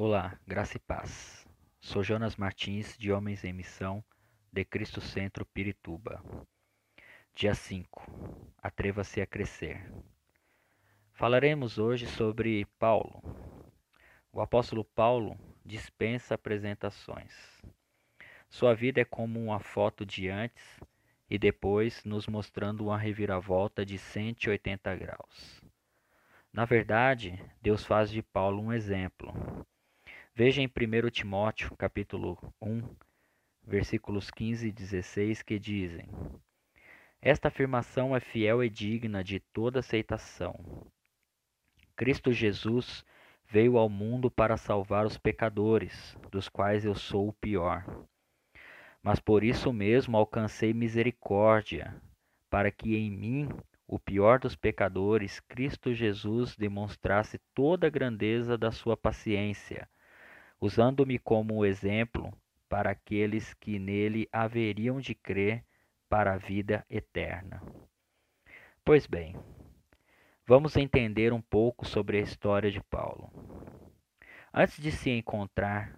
Olá, graça e paz. Sou Jonas Martins, de Homens em Missão, de Cristo Centro, Pirituba. Dia 5. Atreva-se a crescer. Falaremos hoje sobre Paulo. O apóstolo Paulo dispensa apresentações. Sua vida é como uma foto de antes e depois, nos mostrando uma reviravolta de 180 graus. Na verdade, Deus faz de Paulo um exemplo Veja em 1 Timóteo, capítulo 1, versículos 15 e 16, que dizem: Esta afirmação é fiel e digna de toda aceitação. Cristo Jesus veio ao mundo para salvar os pecadores, dos quais eu sou o pior. Mas por isso mesmo alcancei misericórdia, para que em mim, o pior dos pecadores, Cristo Jesus demonstrasse toda a grandeza da sua paciência usando-me como exemplo para aqueles que nele haveriam de crer para a vida eterna. Pois bem, vamos entender um pouco sobre a história de Paulo. Antes de se encontrar,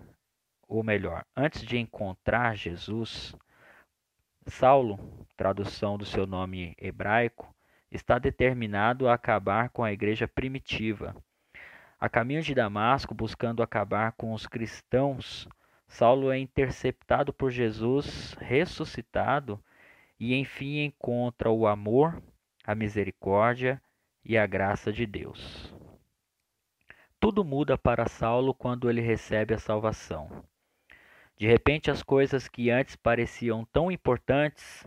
ou melhor, antes de encontrar Jesus, Saulo, tradução do seu nome hebraico, está determinado a acabar com a igreja primitiva a caminho de Damasco, buscando acabar com os cristãos, Saulo é interceptado por Jesus ressuscitado e enfim encontra o amor, a misericórdia e a graça de Deus. Tudo muda para Saulo quando ele recebe a salvação. De repente, as coisas que antes pareciam tão importantes,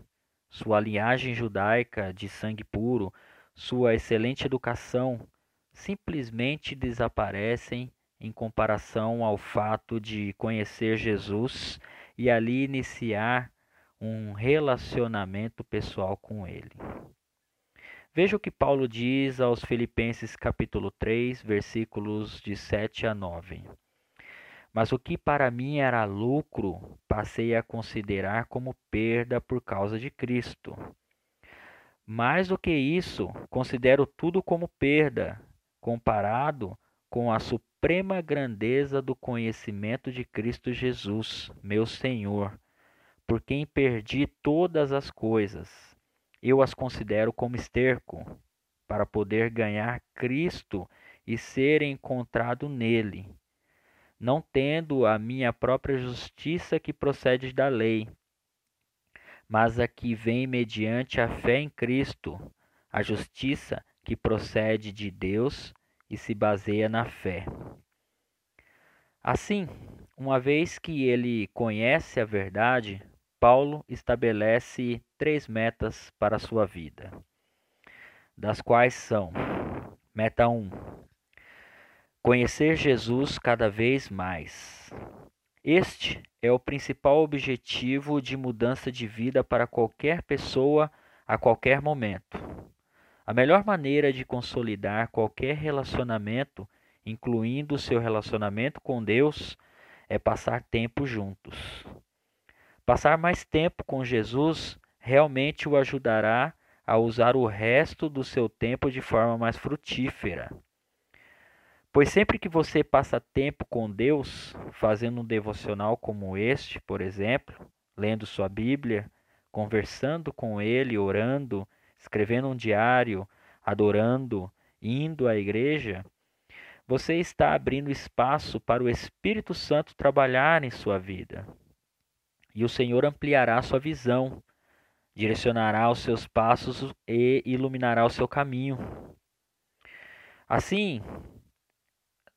sua linhagem judaica de sangue puro, sua excelente educação, simplesmente desaparecem em comparação ao fato de conhecer Jesus e ali iniciar um relacionamento pessoal com ele. Veja o que Paulo diz aos Filipenses capítulo 3, versículos de 7 a 9. Mas o que para mim era lucro, passei a considerar como perda por causa de Cristo. Mais do que isso, considero tudo como perda comparado com a suprema grandeza do conhecimento de Cristo Jesus, meu Senhor, por quem perdi todas as coisas. Eu as considero como esterco, para poder ganhar Cristo e ser encontrado nele, não tendo a minha própria justiça que procede da lei, mas a que vem mediante a fé em Cristo, a justiça que procede de Deus e se baseia na fé. Assim, uma vez que ele conhece a verdade, Paulo estabelece três metas para a sua vida, das quais são: meta 1, conhecer Jesus cada vez mais. Este é o principal objetivo de mudança de vida para qualquer pessoa a qualquer momento. A melhor maneira de consolidar qualquer relacionamento, incluindo o seu relacionamento com Deus, é passar tempo juntos. Passar mais tempo com Jesus realmente o ajudará a usar o resto do seu tempo de forma mais frutífera. Pois sempre que você passa tempo com Deus, fazendo um devocional como este, por exemplo, lendo sua Bíblia, conversando com Ele, orando, escrevendo um diário, adorando, indo à igreja, você está abrindo espaço para o Espírito Santo trabalhar em sua vida. E o Senhor ampliará sua visão, direcionará os seus passos e iluminará o seu caminho. Assim,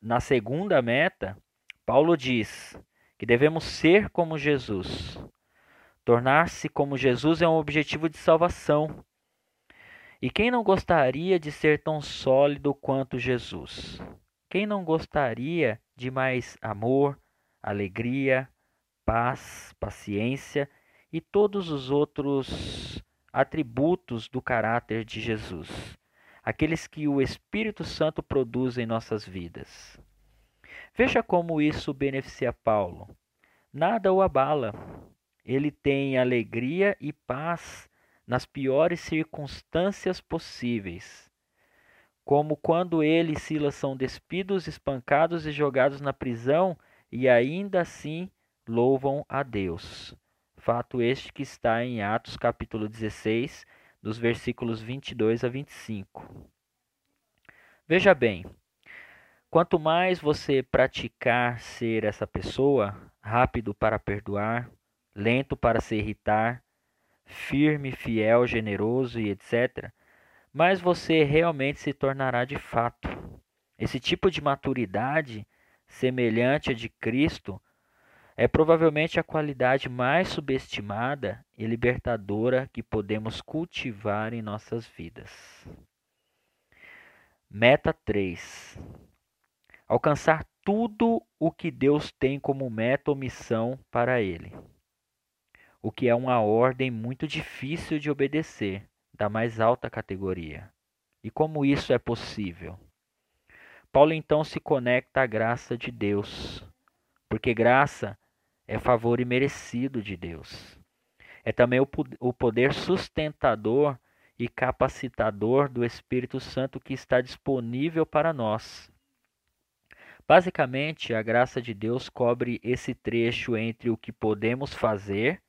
na segunda meta, Paulo diz que devemos ser como Jesus. Tornar-se como Jesus é um objetivo de salvação. E quem não gostaria de ser tão sólido quanto Jesus? Quem não gostaria de mais amor, alegria, paz, paciência e todos os outros atributos do caráter de Jesus, aqueles que o Espírito Santo produz em nossas vidas? Veja como isso beneficia Paulo. Nada o abala. Ele tem alegria e paz nas piores circunstâncias possíveis. como quando ele e Silas são despidos, espancados e jogados na prisão, e ainda assim louvam a Deus. Fato este que está em Atos capítulo 16, dos versículos 22 a 25. Veja bem, quanto mais você praticar ser essa pessoa, rápido para perdoar, lento para se irritar, firme, fiel, generoso e etc., mais você realmente se tornará de fato. Esse tipo de maturidade, semelhante à de Cristo, é provavelmente a qualidade mais subestimada e libertadora que podemos cultivar em nossas vidas. Meta 3: Alcançar tudo o que Deus tem como meta ou missão para ele. O que é uma ordem muito difícil de obedecer, da mais alta categoria. E como isso é possível? Paulo então se conecta à graça de Deus, porque graça é favor imerecido de Deus. É também o poder sustentador e capacitador do Espírito Santo que está disponível para nós. Basicamente, a graça de Deus cobre esse trecho entre o que podemos fazer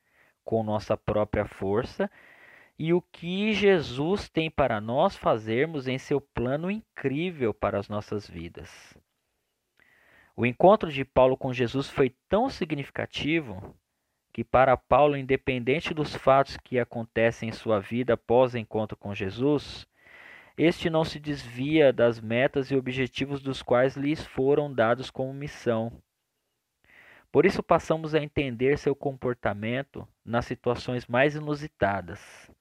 com nossa própria força e o que Jesus tem para nós fazermos em seu plano incrível para as nossas vidas. O encontro de Paulo com Jesus foi tão significativo que, para Paulo, independente dos fatos que acontecem em sua vida após o encontro com Jesus, este não se desvia das metas e objetivos dos quais lhes foram dados como missão. Por isso passamos a entender seu comportamento nas situações mais inusitadas.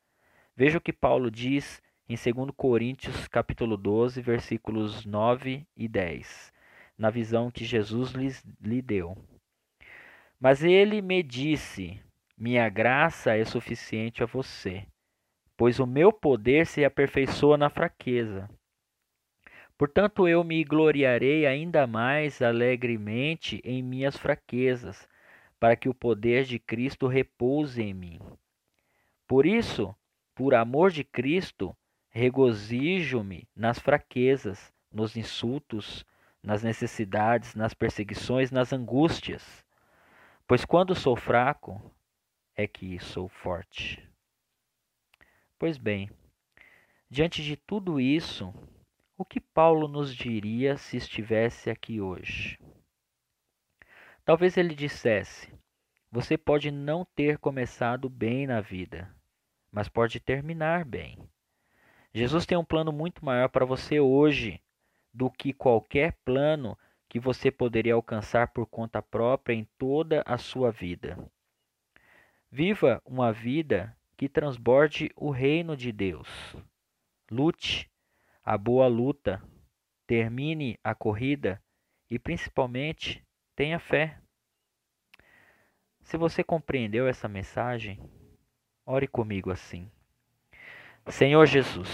Veja o que Paulo diz em 2 Coríntios capítulo 12, versículos 9 e 10 na visão que Jesus lhes, lhe deu. Mas ele me disse: Minha graça é suficiente a você, pois o meu poder se aperfeiçoa na fraqueza. Portanto, eu me gloriarei ainda mais alegremente em minhas fraquezas, para que o poder de Cristo repouse em mim. Por isso, por amor de Cristo, regozijo-me nas fraquezas, nos insultos, nas necessidades, nas perseguições, nas angústias. Pois quando sou fraco, é que sou forte. Pois bem, diante de tudo isso, o que Paulo nos diria se estivesse aqui hoje? Talvez ele dissesse: Você pode não ter começado bem na vida, mas pode terminar bem. Jesus tem um plano muito maior para você hoje do que qualquer plano que você poderia alcançar por conta própria em toda a sua vida. Viva uma vida que transborde o reino de Deus. Lute a boa luta, termine a corrida e, principalmente, tenha fé. Se você compreendeu essa mensagem, ore comigo assim. Senhor Jesus,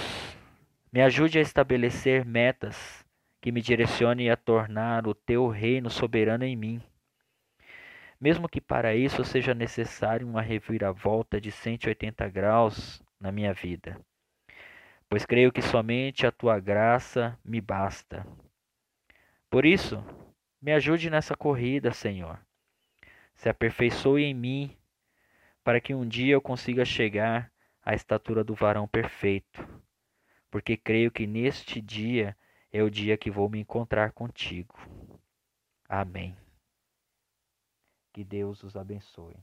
me ajude a estabelecer metas que me direcione a tornar o teu reino soberano em mim. Mesmo que para isso seja necessário uma reviravolta de 180 graus na minha vida, pois creio que somente a tua graça me basta. Por isso, me ajude nessa corrida, Senhor. Se aperfeiçoe em mim, para que um dia eu consiga chegar à estatura do varão perfeito, porque creio que neste dia é o dia que vou me encontrar contigo. Amém. Que Deus os abençoe.